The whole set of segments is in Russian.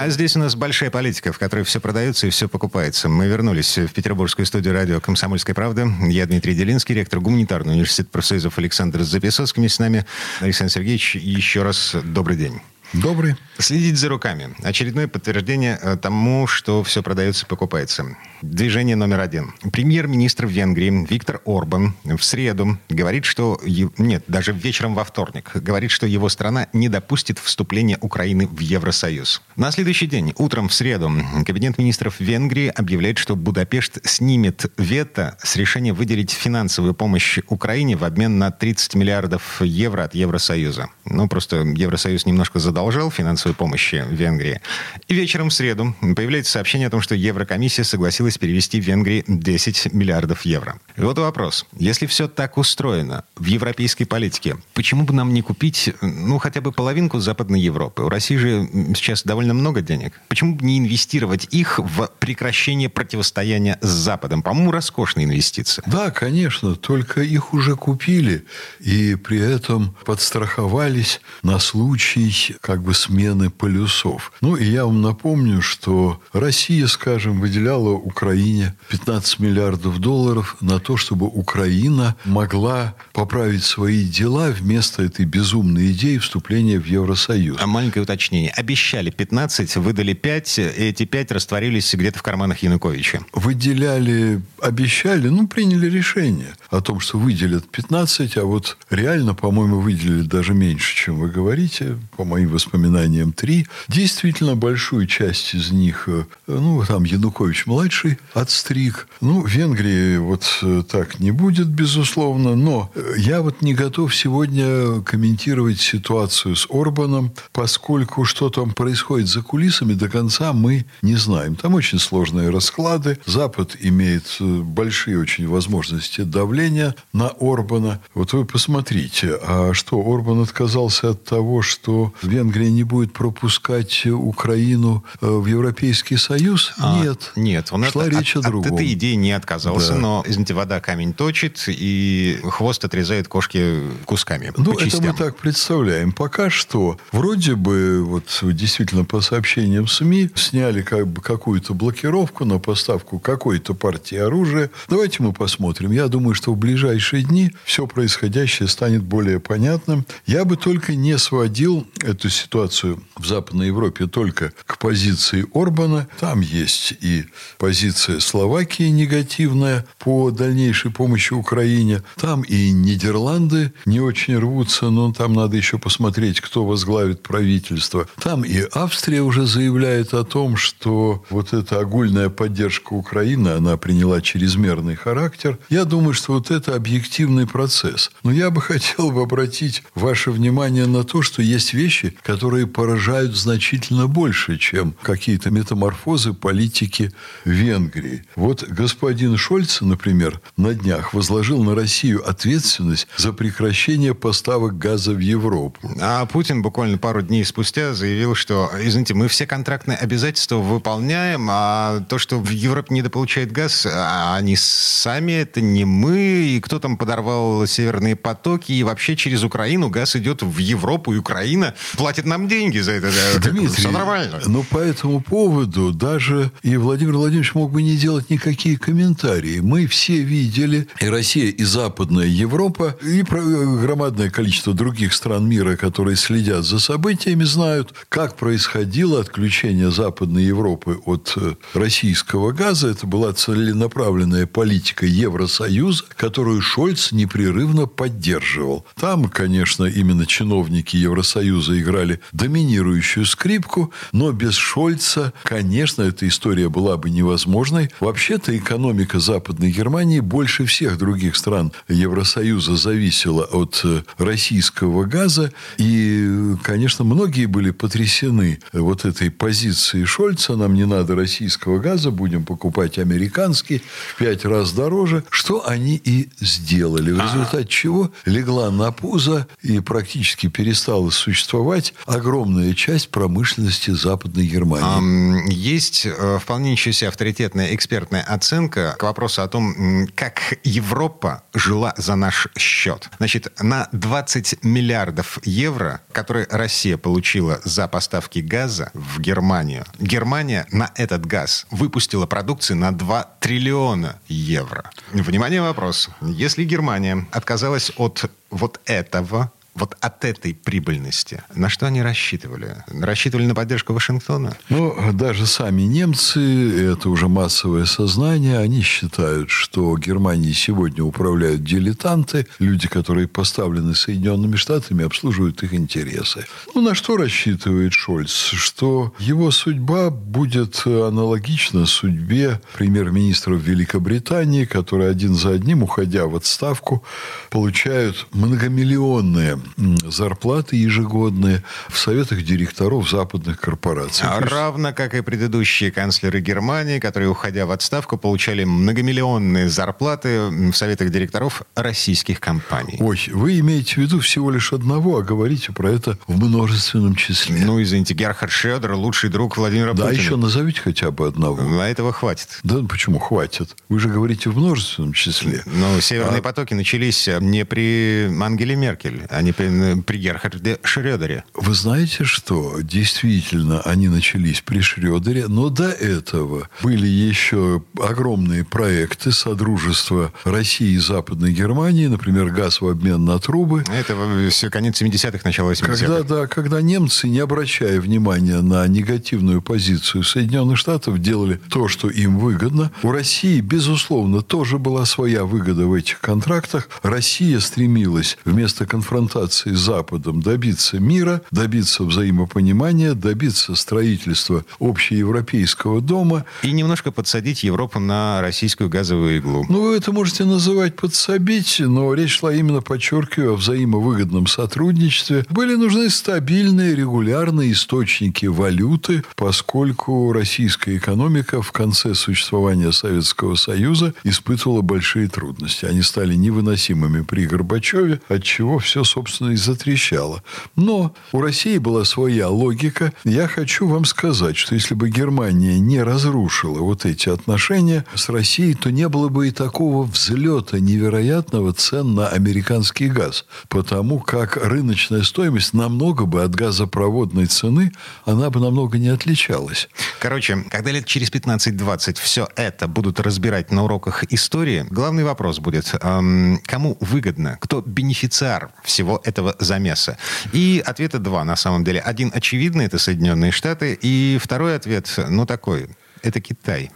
А здесь у нас большая политика, в которой все продается и все покупается. Мы вернулись в петербургскую студию радио «Комсомольская правда». Я Дмитрий Делинский, ректор гуманитарного университета профсоюзов Александр Записовский. С нами Александр Сергеевич. Еще раз добрый день. Добрый. Следить за руками. Очередное подтверждение э, тому, что все продается и покупается. Движение номер один. Премьер-министр Венгрии Виктор Орбан в среду говорит, что... Нет, даже вечером во вторник. Говорит, что его страна не допустит вступления Украины в Евросоюз. На следующий день, утром в среду, Кабинет министров Венгрии объявляет, что Будапешт снимет вето с решения выделить финансовую помощь Украине в обмен на 30 миллиардов евро от Евросоюза. Ну, просто Евросоюз немножко задолжал финансовой помощи Венгрии. И вечером в среду появляется сообщение о том, что Еврокомиссия согласилась перевести в Венгрии 10 миллиардов евро. И вот вопрос. Если все так устроено в европейской политике, почему бы нам не купить, ну, хотя бы половинку Западной Европы? У России же сейчас довольно много денег. Почему бы не инвестировать их в прекращение противостояния с Западом? По-моему, роскошная инвестиция. Да, конечно. Только их уже купили. И при этом подстраховались на случай как бы смены полюсов. Ну, и я вам напомню, что Россия, скажем, выделяла Украине 15 миллиардов долларов на то, чтобы Украина могла поправить свои дела вместо этой безумной идеи вступления в Евросоюз. А маленькое уточнение. Обещали 15, выдали 5, и эти 5 растворились где-то в карманах Януковича. Выделяли, обещали, ну, приняли решение о том, что выделят 15, а вот реально, по-моему, выделили даже меньше, чем вы говорите, по моим воспоминаниям, 3. Действительно, большую часть из них, э, ну, там Янукович-младший отстриг. Ну, Венгрии вот э, так не будет, безусловно, но э, я вот не готов сегодня комментировать ситуацию с Орбаном, поскольку что там происходит за кулисами, до конца мы не знаем. Там очень сложные расклады. Запад имеет большие очень возможности давления на Орбана. Вот вы посмотрите, а что, Орбан отказался от того, что Венгрия не будет пропускать Украину э, в Европейский Союз? А, нет. Нет. Он Шла от, речь о другом. От этой идеи не отказался, да. но, извините, вода камень точит, и хвост отрезает кошки кусками. Ну, это мы так представляем. Пока что вроде бы, вот действительно по сообщениям СМИ, сняли как бы какую-то блокировку на поставку какой-то партии оружия. Давайте мы посмотрим. Я думаю, что в ближайшие дни все происходящее станет более понятным. Я бы только не сводил эту ситуацию в Западной Европе только к позиции Орбана. Там есть и позиция Словакии негативная по дальнейшей помощи Украине. Там и Нидерланды не очень рвутся, но там надо еще посмотреть, кто возглавит правительство. Там и Австрия уже заявляет о том, что вот эта огульная поддержка Украины, она приняла чрезмерный характер. Я думаю, что вот это объективный процесс. Но я бы хотел бы обратить ваше внимание на то, что есть вещи, которые поражают значительно больше, чем какие-то метаморфозы политики Венгрии. Вот господин Шольц, например, на днях возложил на Россию ответственность за прекращение поставок газа в Европу. А Путин буквально пару дней спустя заявил, что, извините, мы все контрактные обязательства выполняем, а то, что в Европе недополучает газ, а они сами, это не мы, и кто там подорвал северные потоки, и вообще через Украину газ идет в Европу, и Украина платит нам деньги за это. Дмитрий, Все нормально. Но по этому поводу даже и Владимир Владимирович мог бы не делать никакие комментарии. Мы все видели, и Россия, и Западная Европа, и громадное количество других стран мира, которые следят за событиями, знают, как происходило отключение Западной Европы от э, российского газа. Это была целенаправленная политика Евросоюза, которую Шольц непрерывно поддерживал. Там, конечно, именно чиновники Евросоюза играли играли доминирующую скрипку, но без Шольца, конечно, эта история была бы невозможной. Вообще-то экономика Западной Германии больше всех других стран Евросоюза зависела от э, российского газа. И, конечно, многие были потрясены вот этой позицией Шольца. Нам не надо российского газа, будем покупать американский в пять раз дороже. Что они и сделали. В результате чего легла на пузо и практически перестала существовать огромная часть промышленности Западной Германии. Есть э, вполне ничего себе авторитетная экспертная оценка к вопросу о том, как Европа жила за наш счет. Значит, на 20 миллиардов евро, которые Россия получила за поставки газа в Германию, Германия на этот газ выпустила продукции на 2 триллиона евро. Внимание, вопрос. Если Германия отказалась от вот этого вот от этой прибыльности, на что они рассчитывали? Рассчитывали на поддержку Вашингтона? Ну, даже сами немцы, это уже массовое сознание, они считают, что Германией сегодня управляют дилетанты, люди, которые поставлены Соединенными Штатами, обслуживают их интересы. Ну, на что рассчитывает Шольц? Что его судьба будет аналогична судьбе премьер-министров Великобритании, которые один за одним, уходя в отставку, получают многомиллионные зарплаты ежегодные в советах директоров западных корпораций. А равно как и предыдущие канцлеры Германии, которые, уходя в отставку, получали многомиллионные зарплаты в советах директоров российских компаний. Ой, вы имеете в виду всего лишь одного, а говорите про это в множественном числе. Ну, извините, Герхард Шредер, лучший друг Владимира да, Путина. Да, еще назовите хотя бы одного. На этого хватит. Да, почему хватит? Вы же говорите в множественном числе. Ну, северные а... потоки начались не при Ангеле Меркель, а не при, при Герхарде Шредере. Вы знаете, что действительно они начались при Шредере, но до этого были еще огромные проекты Содружества России и Западной Германии, например, газ в обмен на трубы. Это все конец 70-х, начало 80-х. Когда, да, когда немцы, не обращая внимания на негативную позицию Соединенных Штатов, делали то, что им выгодно. У России, безусловно, тоже была своя выгода в этих контрактах. Россия стремилась вместо конфронтации конфронтации с Западом добиться мира, добиться взаимопонимания, добиться строительства общеевропейского дома. И немножко подсадить Европу на российскую газовую иглу. Ну, вы это можете называть подсобить, но речь шла именно, подчеркиваю, о взаимовыгодном сотрудничестве. Были нужны стабильные, регулярные источники валюты, поскольку российская экономика в конце существования Советского Союза испытывала большие трудности. Они стали невыносимыми при Горбачеве, от чего все, собственно, собственно, и затрещало. Но у России была своя логика. Я хочу вам сказать, что если бы Германия не разрушила вот эти отношения с Россией, то не было бы и такого взлета невероятного цен на американский газ. Потому как рыночная стоимость намного бы от газопроводной цены, она бы намного не отличалась. Короче, когда лет через 15-20 все это будут разбирать на уроках истории, главный вопрос будет, эм, кому выгодно, кто бенефициар всего этого замеса? И ответа два, на самом деле. Один очевидный, это Соединенные Штаты, и второй ответ, ну, такой, это Китай.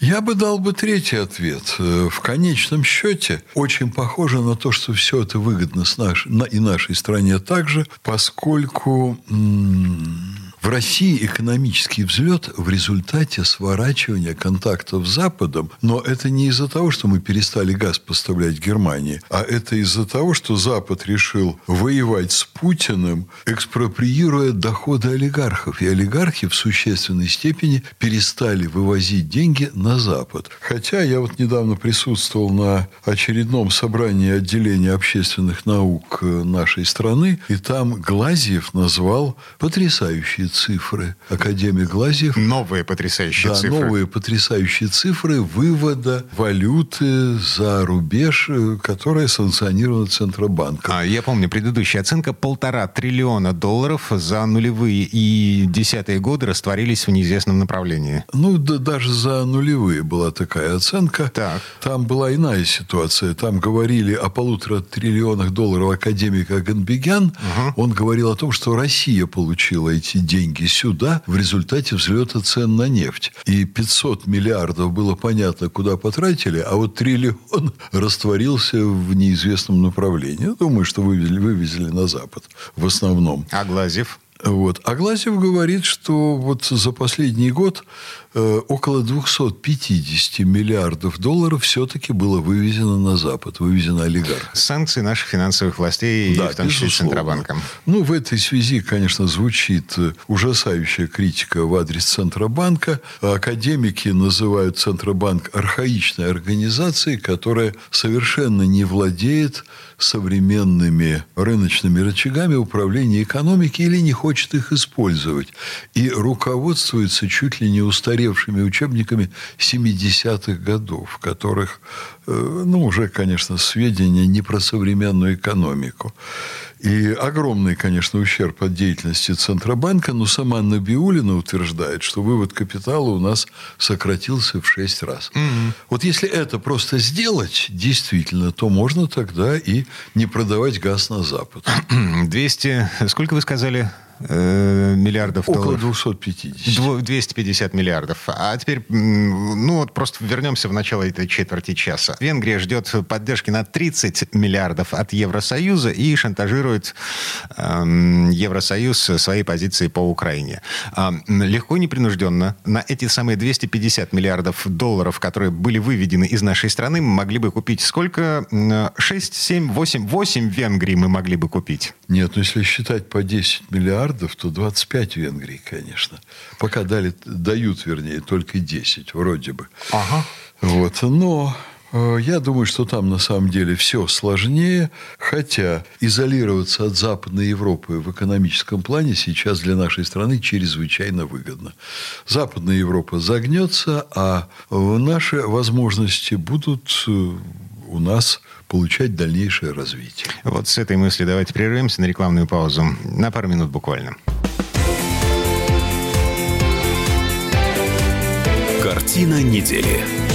Я бы дал бы третий ответ. Э, в конечном счете очень похоже на то, что все это выгодно с наш, на, и нашей стране также, поскольку м- в России экономический взлет в результате сворачивания контактов с Западом, но это не из-за того, что мы перестали газ поставлять Германии, а это из-за того, что Запад решил воевать с Путиным, экспроприируя доходы олигархов. И олигархи в существенной степени перестали вывозить деньги на Запад. Хотя я вот недавно присутствовал на очередном собрании отделения общественных наук нашей страны, и там Глазьев назвал потрясающие цифры. Академик Глазьев. Новые потрясающие да, цифры. новые потрясающие цифры вывода валюты за рубеж, которая санкционирована Центробанком. А, я помню, предыдущая оценка полтора триллиона долларов за нулевые и десятые годы растворились в неизвестном направлении. Ну, да, даже за нулевые была такая оценка. Так. Там была иная ситуация. Там говорили о полутора триллионах долларов академика Ганбегян. Угу. Он говорил о том, что Россия получила эти деньги деньги сюда в результате взлета цен на нефть. И 500 миллиардов было понятно, куда потратили, а вот триллион растворился в неизвестном направлении. Думаю, что вывезли, вывезли на Запад в основном. А? Вот. А Глазев говорит, что вот за последний год э, около 250 миллиардов долларов все-таки было вывезено на Запад, вывезено олигарх. Санкции наших финансовых властей, да, в том числе Центробанком. Ну, в этой связи, конечно, звучит э, ужасающая критика в адрес Центробанка. Академики называют Центробанк архаичной организацией, которая совершенно не владеет современными рыночными рычагами управления экономики или не хочет их использовать. И руководствуется чуть ли не устаревшими учебниками 70-х годов, в которых, ну, уже, конечно, сведения не про современную экономику. И огромный, конечно, ущерб от деятельности Центробанка, но сама Набиулина утверждает, что вывод капитала у нас сократился в 6 раз. Угу. Вот если это просто сделать, действительно, то можно тогда и не продавать газ на Запад. 200, сколько вы сказали? э, миллиардов Около долларов. 250. 250 миллиардов. А теперь, ну вот просто вернемся в начало этой четверти часа. Венгрия ждет поддержки на 30 миллиардов от Евросоюза и шантажирует э, Евросоюз своей позиции по Украине. Э, легко и непринужденно на эти самые 250 миллиардов долларов, которые были выведены из нашей страны, мы могли бы купить сколько? 6, 7, 8, 8 Венгрии мы могли бы купить. Нет, ну если считать по 10 миллиардов, то 25 Венгрии, конечно. Пока дали, дают, вернее, только 10, вроде бы. Ага. Вот. Но я думаю, что там на самом деле все сложнее, хотя изолироваться от Западной Европы в экономическом плане сейчас для нашей страны чрезвычайно выгодно. Западная Европа загнется, а наши возможности будут э, у нас получать дальнейшее развитие. Вот с этой мыслью давайте прервемся на рекламную паузу. На пару минут буквально. Картина недели.